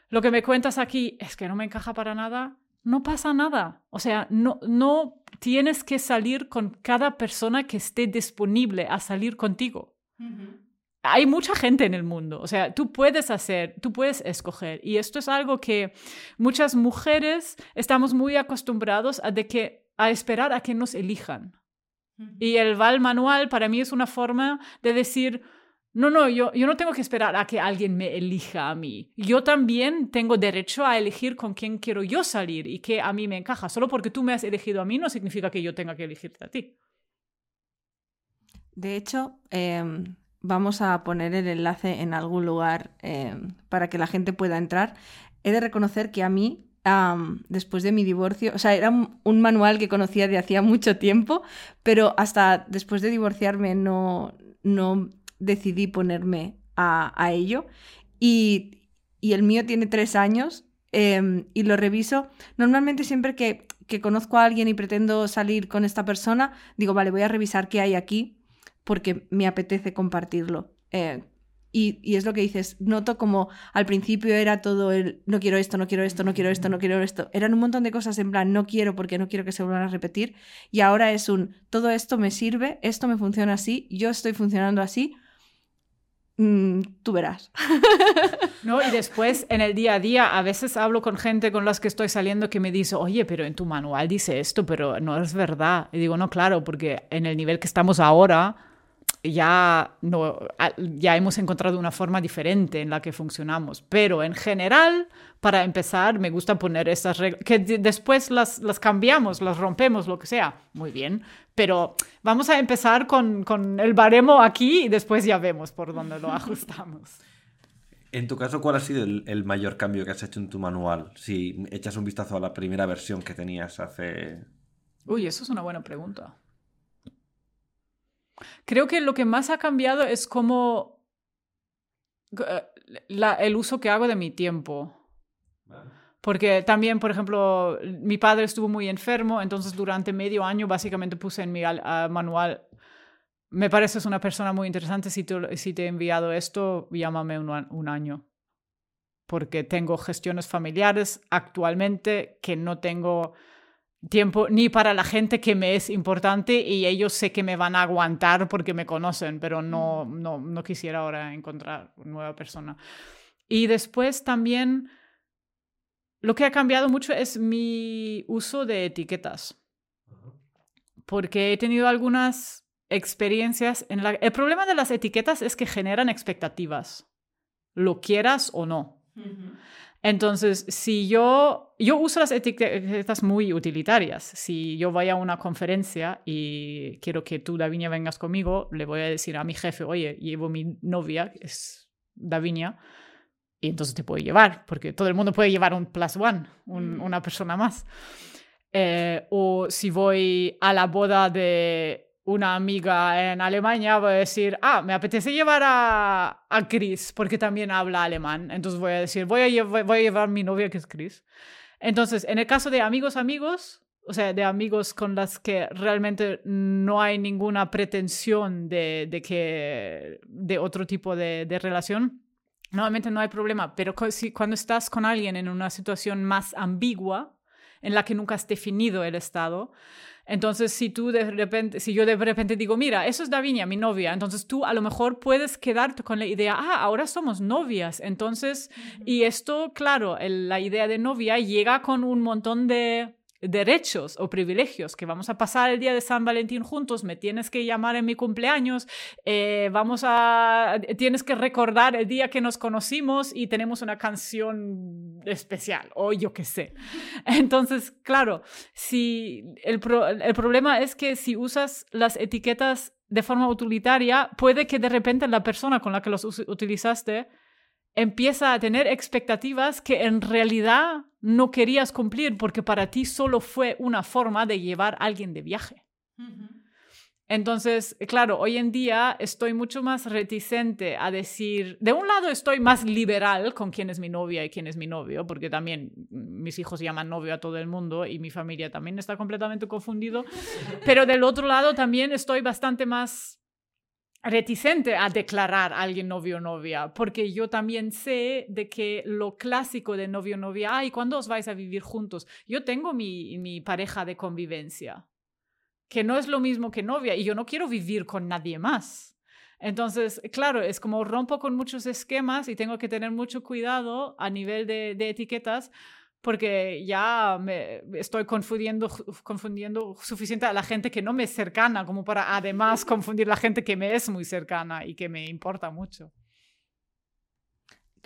lo que me cuentas aquí es que no me encaja para nada, no pasa nada. O sea, no, no tienes que salir con cada persona que esté disponible a salir contigo. Hay mucha gente en el mundo, o sea, tú puedes hacer, tú puedes escoger. Y esto es algo que muchas mujeres estamos muy acostumbrados a, de que, a esperar a que nos elijan. Y el Val Manual para mí es una forma de decir, no, no, yo, yo no tengo que esperar a que alguien me elija a mí. Yo también tengo derecho a elegir con quién quiero yo salir y que a mí me encaja. Solo porque tú me has elegido a mí no significa que yo tenga que elegirte a ti. De hecho, em, vamos a poner el enlace en algún lugar em, para que la gente pueda entrar. He de reconocer que a mí, después de mi divorcio, o sea, era un, un manual que conocía de hacía mucho tiempo, pero hasta después de divorciarme no, no decidí ponerme a, a ello. Y, y el mío tiene tres años em, y lo reviso. Normalmente siempre que, que conozco a alguien y pretendo salir con esta persona, digo, vale, voy a revisar qué hay aquí porque me apetece compartirlo. Eh, y, y es lo que dices, noto como al principio era todo el no quiero esto, no quiero esto, no quiero esto, no quiero esto. Eran un montón de cosas en plan no quiero porque no quiero que se vuelvan a repetir. Y ahora es un todo esto me sirve, esto me funciona así, yo estoy funcionando así. Mm, tú verás. *laughs* ¿no? Y después, en el día a día, a veces hablo con gente con las que estoy saliendo que me dice, oye, pero en tu manual dice esto, pero no es verdad. Y digo, no, claro, porque en el nivel que estamos ahora, ya, no, ya hemos encontrado una forma diferente en la que funcionamos. Pero en general, para empezar, me gusta poner estas reglas, que después las, las cambiamos, las rompemos, lo que sea. Muy bien. Pero vamos a empezar con, con el baremo aquí y después ya vemos por dónde lo *laughs* ajustamos. En tu caso, ¿cuál ha sido el, el, mayor cambio que has hecho en tu manual? Si echas un vistazo a la primera versión que tenías hace... Uy, eso es una buena pregunta. Creo que lo que más ha cambiado es como eh, el uso que hago de mi tiempo. Porque también, por ejemplo, mi padre estuvo muy enfermo, entonces durante medio año básicamente puse en mi manual, me pareces una persona muy interesante, si te, si te he enviado esto, llámame un, un año. Porque tengo gestiones familiares actualmente que no tengo tiempo ni para la gente que me es importante y ellos sé que me van a aguantar porque me conocen, pero no, mm. no, no quisiera ahora encontrar una nueva persona. Y después también lo que ha cambiado mucho es mi uso de etiquetas, porque he tenido algunas experiencias en la... El problema de las etiquetas es que generan expectativas, lo quieras o no. Entonces, si yo, yo uso las etiquetas muy utilitarias. Si yo voy a una conferencia y quiero que tú, Davinia, vengas conmigo, le voy a decir a mi jefe, oye, llevo mi novia, que es Davinia, y entonces te puedo llevar, porque todo el mundo puede llevar un plus one, mm. una persona más. Eh, o si voy a la boda de una amiga en Alemania voy a decir, ah, me apetece llevar a, a Chris porque también habla alemán. Entonces voy a decir, voy a, llevar, a mi novia que es Chris. Entonces, en el caso de amigos, amigos, o sea, de amigos con las que realmente no hay ninguna pretensión de, de que, de otro tipo de, de relación, normalmente no hay problema. Pero si, cuando estás con alguien en una situación más ambigua, en la que nunca has definido el estado, entonces, si tú de repente, si yo de repente digo, mira, eso es Davinia, mi novia, entonces tú a lo mejor puedes quedarte con la idea, ah, ahora somos novias. Entonces, y esto, claro, la idea de novia llega con un montón de derechos o privilegios, que vamos a pasar el día de San Valentín juntos, me tienes que llamar en mi cumpleaños, eh, vamos a, tienes que recordar el día que nos conocimos y tenemos una canción especial, o yo qué sé. *laughs* Entonces, claro, si el, el problema es que si usas las etiquetas de forma utilitaria, puede que de repente la persona con la que los utilizaste empieza a tener expectativas que en realidad no querías cumplir porque para ti solo fue una forma de llevar a alguien de viaje. Entonces, claro, hoy en día estoy mucho más reticente a decir, de un lado estoy más liberal con quién es mi novia y quién es mi novio, porque también mis hijos llaman novio a todo el mundo y mi familia también está completamente confundido, pero del otro lado también estoy bastante más reticente a declarar a alguien novio o novia, porque yo también sé de que lo clásico de novio o novia, ay, ¿cuándo os vais a vivir juntos? Yo tengo mi, mi pareja de convivencia, que no es lo mismo que novia, y yo no quiero vivir con nadie más. Entonces, claro, es como rompo con muchos esquemas y tengo que tener mucho cuidado a nivel de, de etiquetas porque ya me estoy confundiendo, confundiendo suficiente a la gente que no me es cercana como para además confundir la gente que me es muy cercana y que me importa mucho.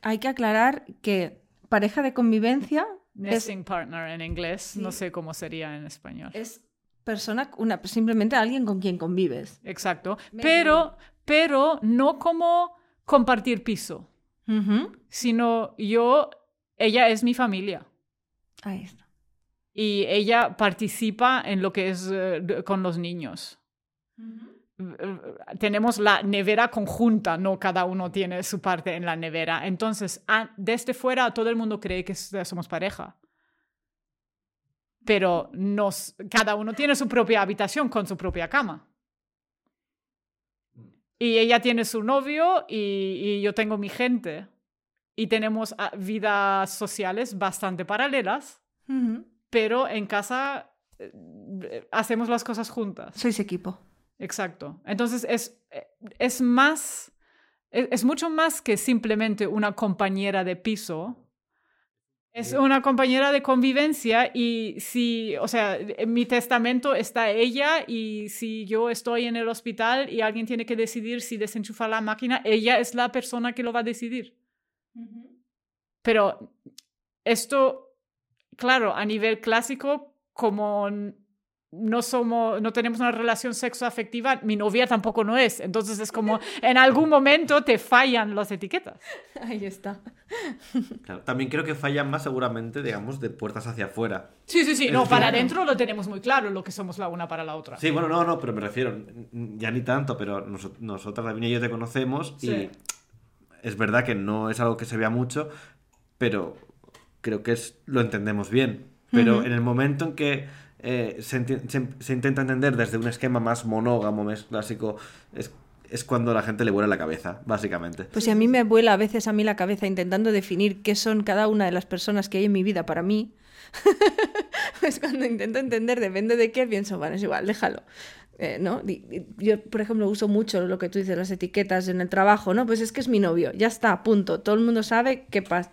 Hay que aclarar que pareja de convivencia... Nesting partner en inglés, no sé cómo sería en español. Es persona, una, simplemente alguien con quien convives. Exacto, pero, pero no como compartir piso, sino yo, ella es mi familia. Ahí está. Y ella participa en lo que es eh, con los niños. Tenemos la nevera conjunta, no cada uno tiene su parte en la nevera. Entonces, desde fuera todo el mundo cree que somos pareja. Pero nos, cada uno tiene su propia habitación con su propia cama. Y ella tiene su novio y, y yo tengo mi gente y tenemos ah, vidas sociales bastante paralelas, pero en casa eh, hacemos las cosas juntas. Sois equipo. Exacto. Entonces es, eh, es más, es, mucho más que simplemente una compañera de piso. Es una compañera de convivencia y si, o sea, en mi testamento está ella y si yo estoy en el hospital y alguien tiene que decidir si desenchufar la máquina, ella es la persona que lo va a decidir. Pero esto, claro, a nivel clásico, como no somos, no tenemos una relación sexoafectiva, mi novia tampoco no es. Entonces es como *laughs* en algún momento te fallan las etiquetas. Ahí está. *laughs* Claro, también creo que fallan más seguramente, digamos, de puertas hacia afuera. Sí, sí, sí. Es No, decir, para adentro lo tenemos muy claro, lo que somos la una para la otra. Sí, bueno, no, no, pero me refiero, ya ni tanto, pero nos- nosotras, y yo te conocemos Sí. y es verdad que no es algo que se vea mucho, pero creo que es, lo entendemos bien. Pero en el momento en que eh, se, se- se intenta entender desde un esquema más monógamo, más clásico, es, es cuando la gente le vuela la cabeza, básicamente. Pues si a mí me vuela a veces a mí la cabeza intentando definir qué son cada una de las personas que hay en mi vida para mí, *laughs* pues cuando intento entender depende de qué, pienso, bueno, es igual, déjalo. Eh, ¿no? Yo, por ejemplo, uso mucho lo que tú dices, las etiquetas en el trabajo, ¿no? Pues es que es mi novio, ya está, punto. Todo el mundo sabe qué pasa.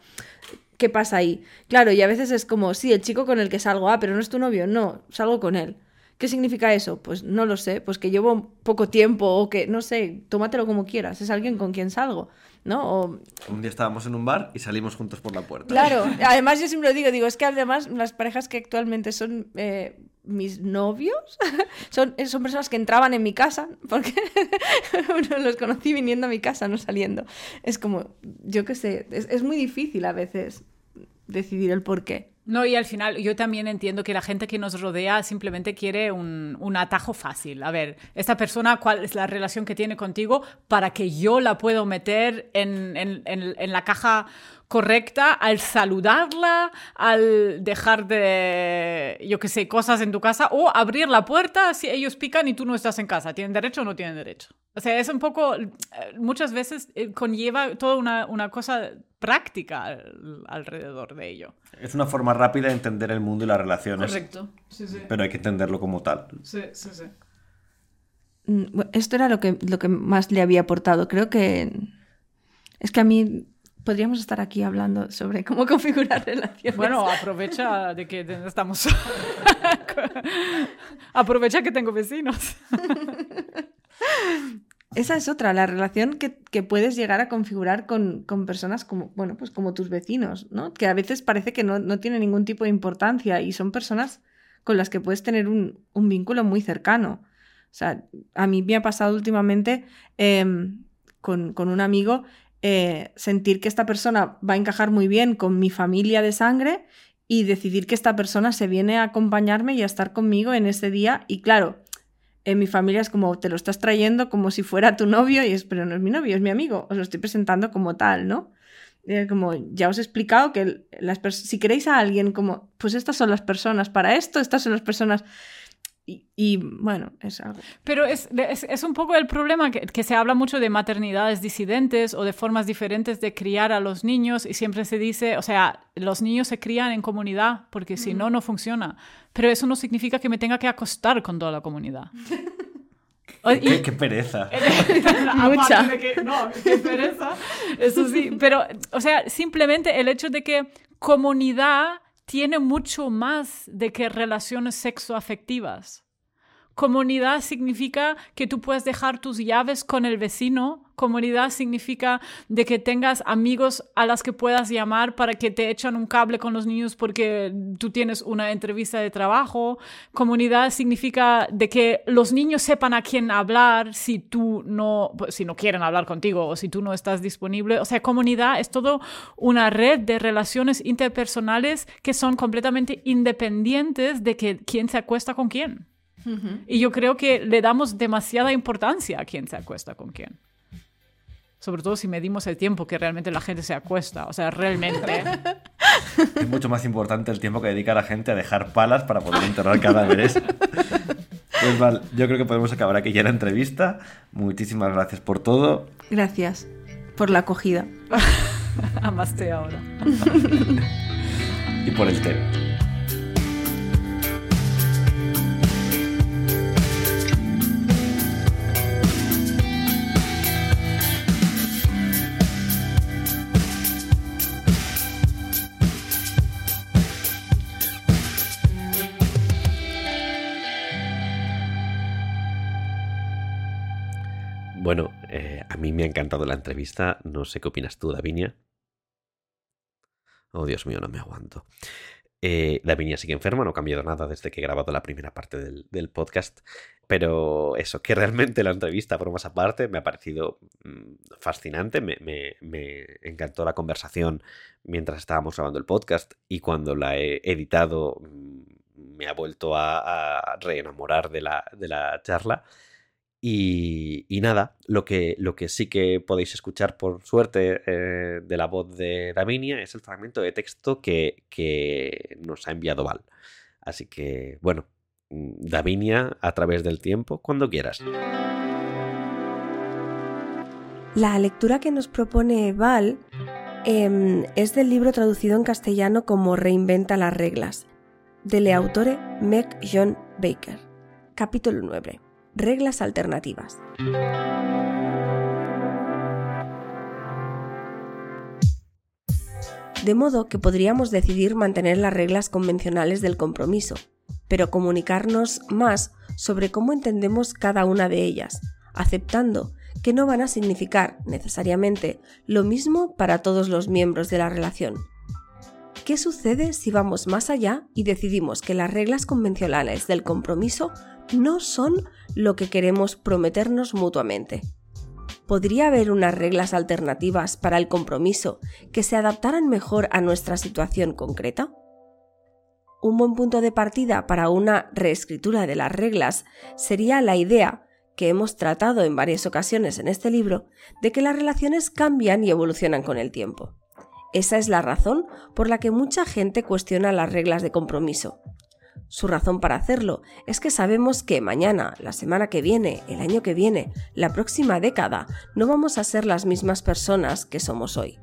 ¿Qué pasa ahí? Claro, y a veces es como, sí, el chico con el que salgo, ah, pero no es tu novio, no, salgo con él. ¿Qué significa eso? Pues no lo sé, pues que llevo poco tiempo o que, no sé, tómatelo como quieras, es alguien con quien salgo, ¿no? O, Un día estábamos en un bar y salimos juntos por la puerta. claro, *laughs* además yo siempre lo digo, digo, es que además las parejas que actualmente son eh, mis novios *laughs* son, eh, son personas que entraban en mi casa, *laughs* porque *laughs* los conocí viniendo a mi casa, no saliendo. Es como, yo qué sé, es, es muy difícil a veces decidir el por qué. No, y al final yo también entiendo que la gente que nos rodea simplemente quiere un, un atajo fácil. A ver, esta persona, ¿cuál es la relación que tiene contigo para que yo la puedo meter en, en- en- en la caja correcta al saludarla, al dejar de, yo qué sé, cosas en tu casa o abrir la puerta si ellos pican y tú no estás en casa? ¿Tienen derecho o no tienen derecho? O sea, es un poco, eh, muchas veces eh, conlleva toda una, una cosa práctica al- alrededor de ello. Es una forma rápida de entender el mundo y las relaciones. Correcto. Sí, sí. Pero hay que entenderlo como tal. Sí, sí, sí. Mm, Esto era lo que, lo que más le había aportado. Creo que es que a mí podríamos estar aquí hablando sobre cómo *laughs* configurar relaciones. Bueno, aprovecha de que estamos. *laughs* aprovecha que tengo vecinos. *laughs* Esa es otra, la relación que, que puedes llegar a configurar con, con personas como, bueno, pues como tus vecinos, ¿no? Que a veces parece que no, no tiene ningún tipo de importancia y son personas con las que puedes tener un, un vínculo muy cercano. O sea, a mí me ha pasado últimamente em, con, con un amigo eh, sentir que esta persona va a encajar muy bien con mi familia de sangre y decidir que esta persona se viene a acompañarme y a estar conmigo en ese día. Y claro, en mi familia es como te lo estás trayendo como si fuera tu novio y es, pero no es mi novio, es mi amigo, os lo estoy presentando como tal, ¿no? Como ya os he explicado que las si queréis a alguien como, pues estas son las personas para esto, estas son las personas y, y, bueno, es algo. Pero es, es, es un poco el problema que, que se habla mucho de maternidades disidentes o de formas diferentes de criar a los niños y siempre se dice, o sea, los niños se crían en comunidad porque si no, no funciona. Pero eso no significa que me tenga que acostar con toda la comunidad. *laughs* Y- Qué, qué pereza. *laughs* Mucha. De que, no, qué pereza. Eso sí, pero, o sea, simplemente el hecho de que comunidad tiene mucho más de que relaciones sexoafectivas. Comunidad significa que tú puedes dejar tus llaves con el vecino. Comunidad significa de que tengas amigos a las que puedas llamar para que te echan un cable con los niños porque tú tienes una entrevista de trabajo. Comunidad significa de que los niños sepan a quién hablar si tú no, pues, si no quieren hablar contigo o si tú no estás disponible. O sea, comunidad es todo una red de relaciones interpersonales que son completamente independientes de que quién se acuesta con quién. Y yo creo que le damos demasiada importancia a quién se acuesta con quién. Sobre todo si medimos el tiempo que realmente la gente se acuesta. O sea, realmente. *laughs* Es mucho más importante el tiempo que dedica la gente a dejar palas para poder enterrar cadáveres. Pues vale, yo creo que podemos acabar aquí ya la entrevista. Muchísimas gracias por todo. Gracias por la acogida. *laughs* Amaste ahora. *laughs* y por el té. Entrevista. No sé qué opinas tú, Davinia. Oh, Dios mío, no me aguanto. Eh, Davinia sigue enferma, no ha cambiado nada desde que he grabado la primera parte del, podcast. Pero eso, que realmente la entrevista, por más aparte, me ha parecido mm, fascinante. Me, encantó la conversación mientras estábamos grabando el podcast y cuando la he editado mm, me ha vuelto a, a reenamorar de la, de la charla. Y, nada, lo que, lo que sí que podéis escuchar por suerte eh, de la voz de Davinia es el fragmento de texto que, que nos ha enviado Val. Así que, bueno, mm, Davinia a través del tiempo, cuando quieras. La lectura que nos propone Val em, es del libro traducido en castellano como Reinventa las reglas, del autore Meg John Baker. Capítulo 9 reglas alternativas. De modo que podríamos decidir mantener las reglas convencionales del compromiso, pero comunicarnos más sobre cómo entendemos cada una de ellas, aceptando que no van a significar necesariamente lo mismo para todos los miembros de la relación. ¿Qué sucede si vamos más allá y decidimos que las reglas convencionales del compromiso no son lo que queremos prometernos mutuamente. ¿Podría haber unas reglas alternativas para el compromiso que se adaptaran mejor a nuestra situación concreta? Un buen punto de partida para una reescritura de las reglas sería la idea, que hemos tratado en varias ocasiones en este libro, de que las relaciones cambian y evolucionan con el tiempo. Esa es la razón por la que mucha gente cuestiona las reglas de compromiso, su razón para hacerlo es que sabemos que mañana, la semana que viene, el año que viene, la próxima década, no vamos a ser las mismas personas que somos hoy.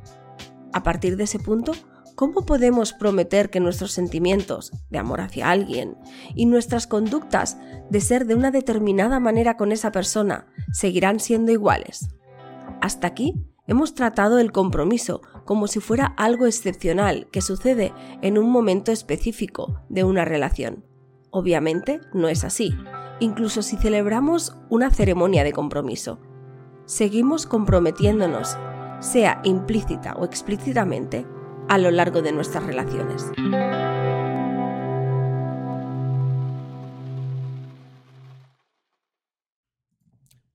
A partir de ese punto, ¿cómo podemos prometer que nuestros sentimientos de amor hacia alguien y nuestras conductas de ser de una determinada manera con esa persona seguirán siendo iguales? Hasta aquí hemos tratado el compromiso como si fuera algo excepcional que sucede en un momento específico de una relación. Obviamente no es así, incluso si celebramos una ceremonia de compromiso. Seguimos comprometiéndonos, sea implícita o explícitamente, a lo largo de nuestras relaciones.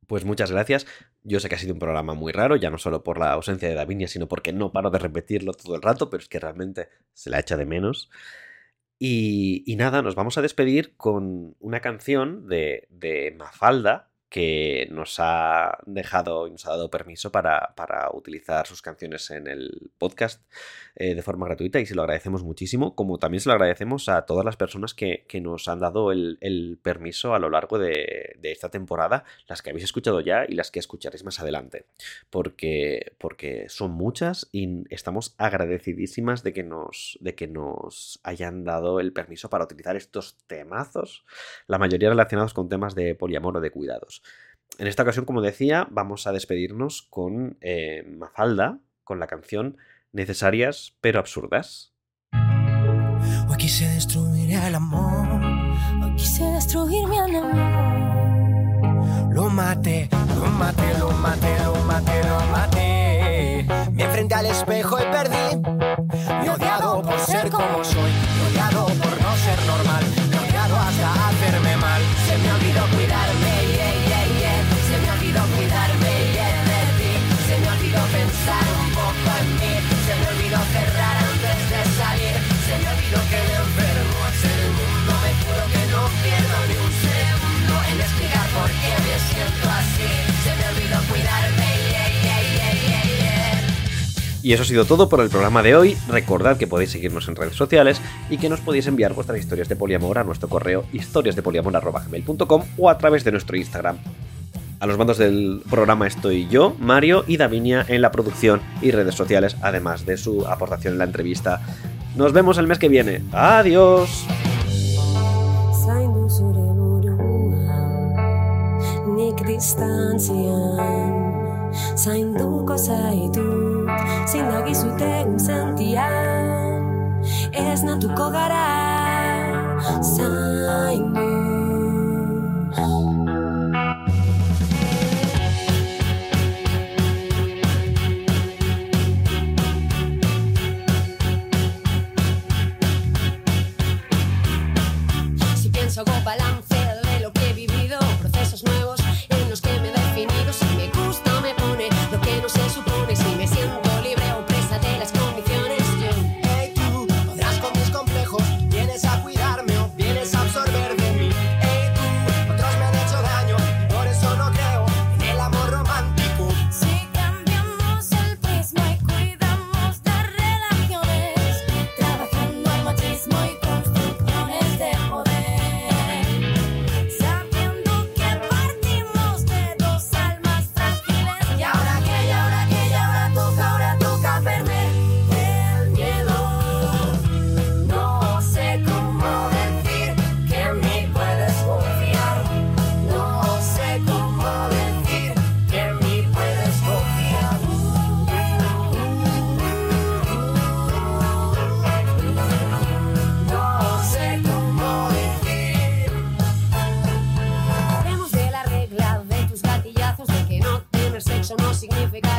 Pues muchas gracias. Yo sé que ha sido un programa muy raro, ya no solo por la ausencia de Davinia, sino porque no paro de repetirlo todo el rato, pero es que realmente se la echa de menos. Y, y nada, nos vamos a despedir con una canción de, de Mafalda, que nos ha dejado y nos ha dado permiso para, utilizar sus canciones en el podcast eh, de forma gratuita y se lo agradecemos muchísimo, como también se lo agradecemos a todas las personas que, nos han dado el, permiso a lo largo de, esta temporada, las que habéis escuchado ya y las que escucharéis más adelante, porque, porque son muchas y estamos agradecidísimas de que, nos, de que nos hayan dado el permiso para utilizar estos temazos, la mayoría relacionados con temas de poliamor o de cuidados. En esta ocasión, como decía, vamos a despedirnos con eh, Mafalda, con la canción Necesarias pero absurdas. Hoy quise destruir el amor, hoy quise destruir mi enemigo. Lo maté, lo maté, lo maté, lo maté, lo maté. Me enfrenté al espejo y perdí. Me odiado por ser como soy, Y eso ha sido todo por el programa de hoy. Recordad que podéis seguirnos en redes sociales y que nos podéis enviar vuestras historias de poliamor a nuestro correo historiasdepoliamor.com o a través de nuestro Instagram. A los mandos del programa estoy yo, Mario y Davinia en la producción y redes sociales, además de su aportación en la entrevista. Nos vemos el mes que viene. Adiós. Zaitut Zein dagizute sentian Ez natuko gara Zaindu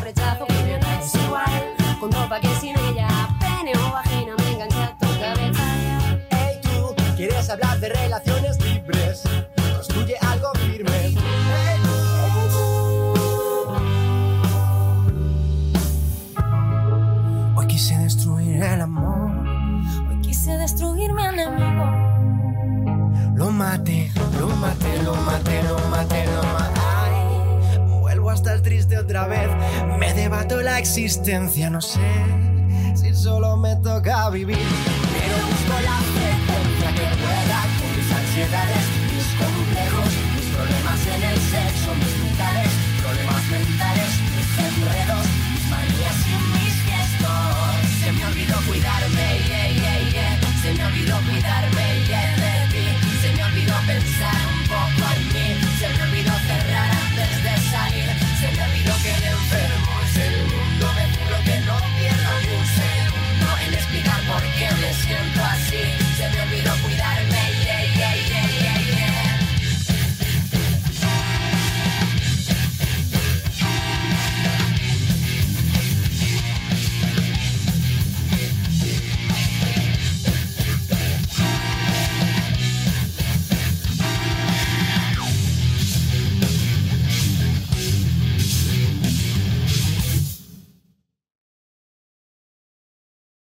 to die for otra vez. Me debato la existencia, no sé si solo me toca vivir. Pero busco la frecuencia que pueda con mis ansiedades, mis complejos, mis problemas en el sexo, mis mitades, problemas mentales, mis enredos, mis manías y mis gestos. Se me olvidó cuidarme, yeah, yeah, yeah. se me olvidó cuidarme yeah, de ti, se me olvidó pensar.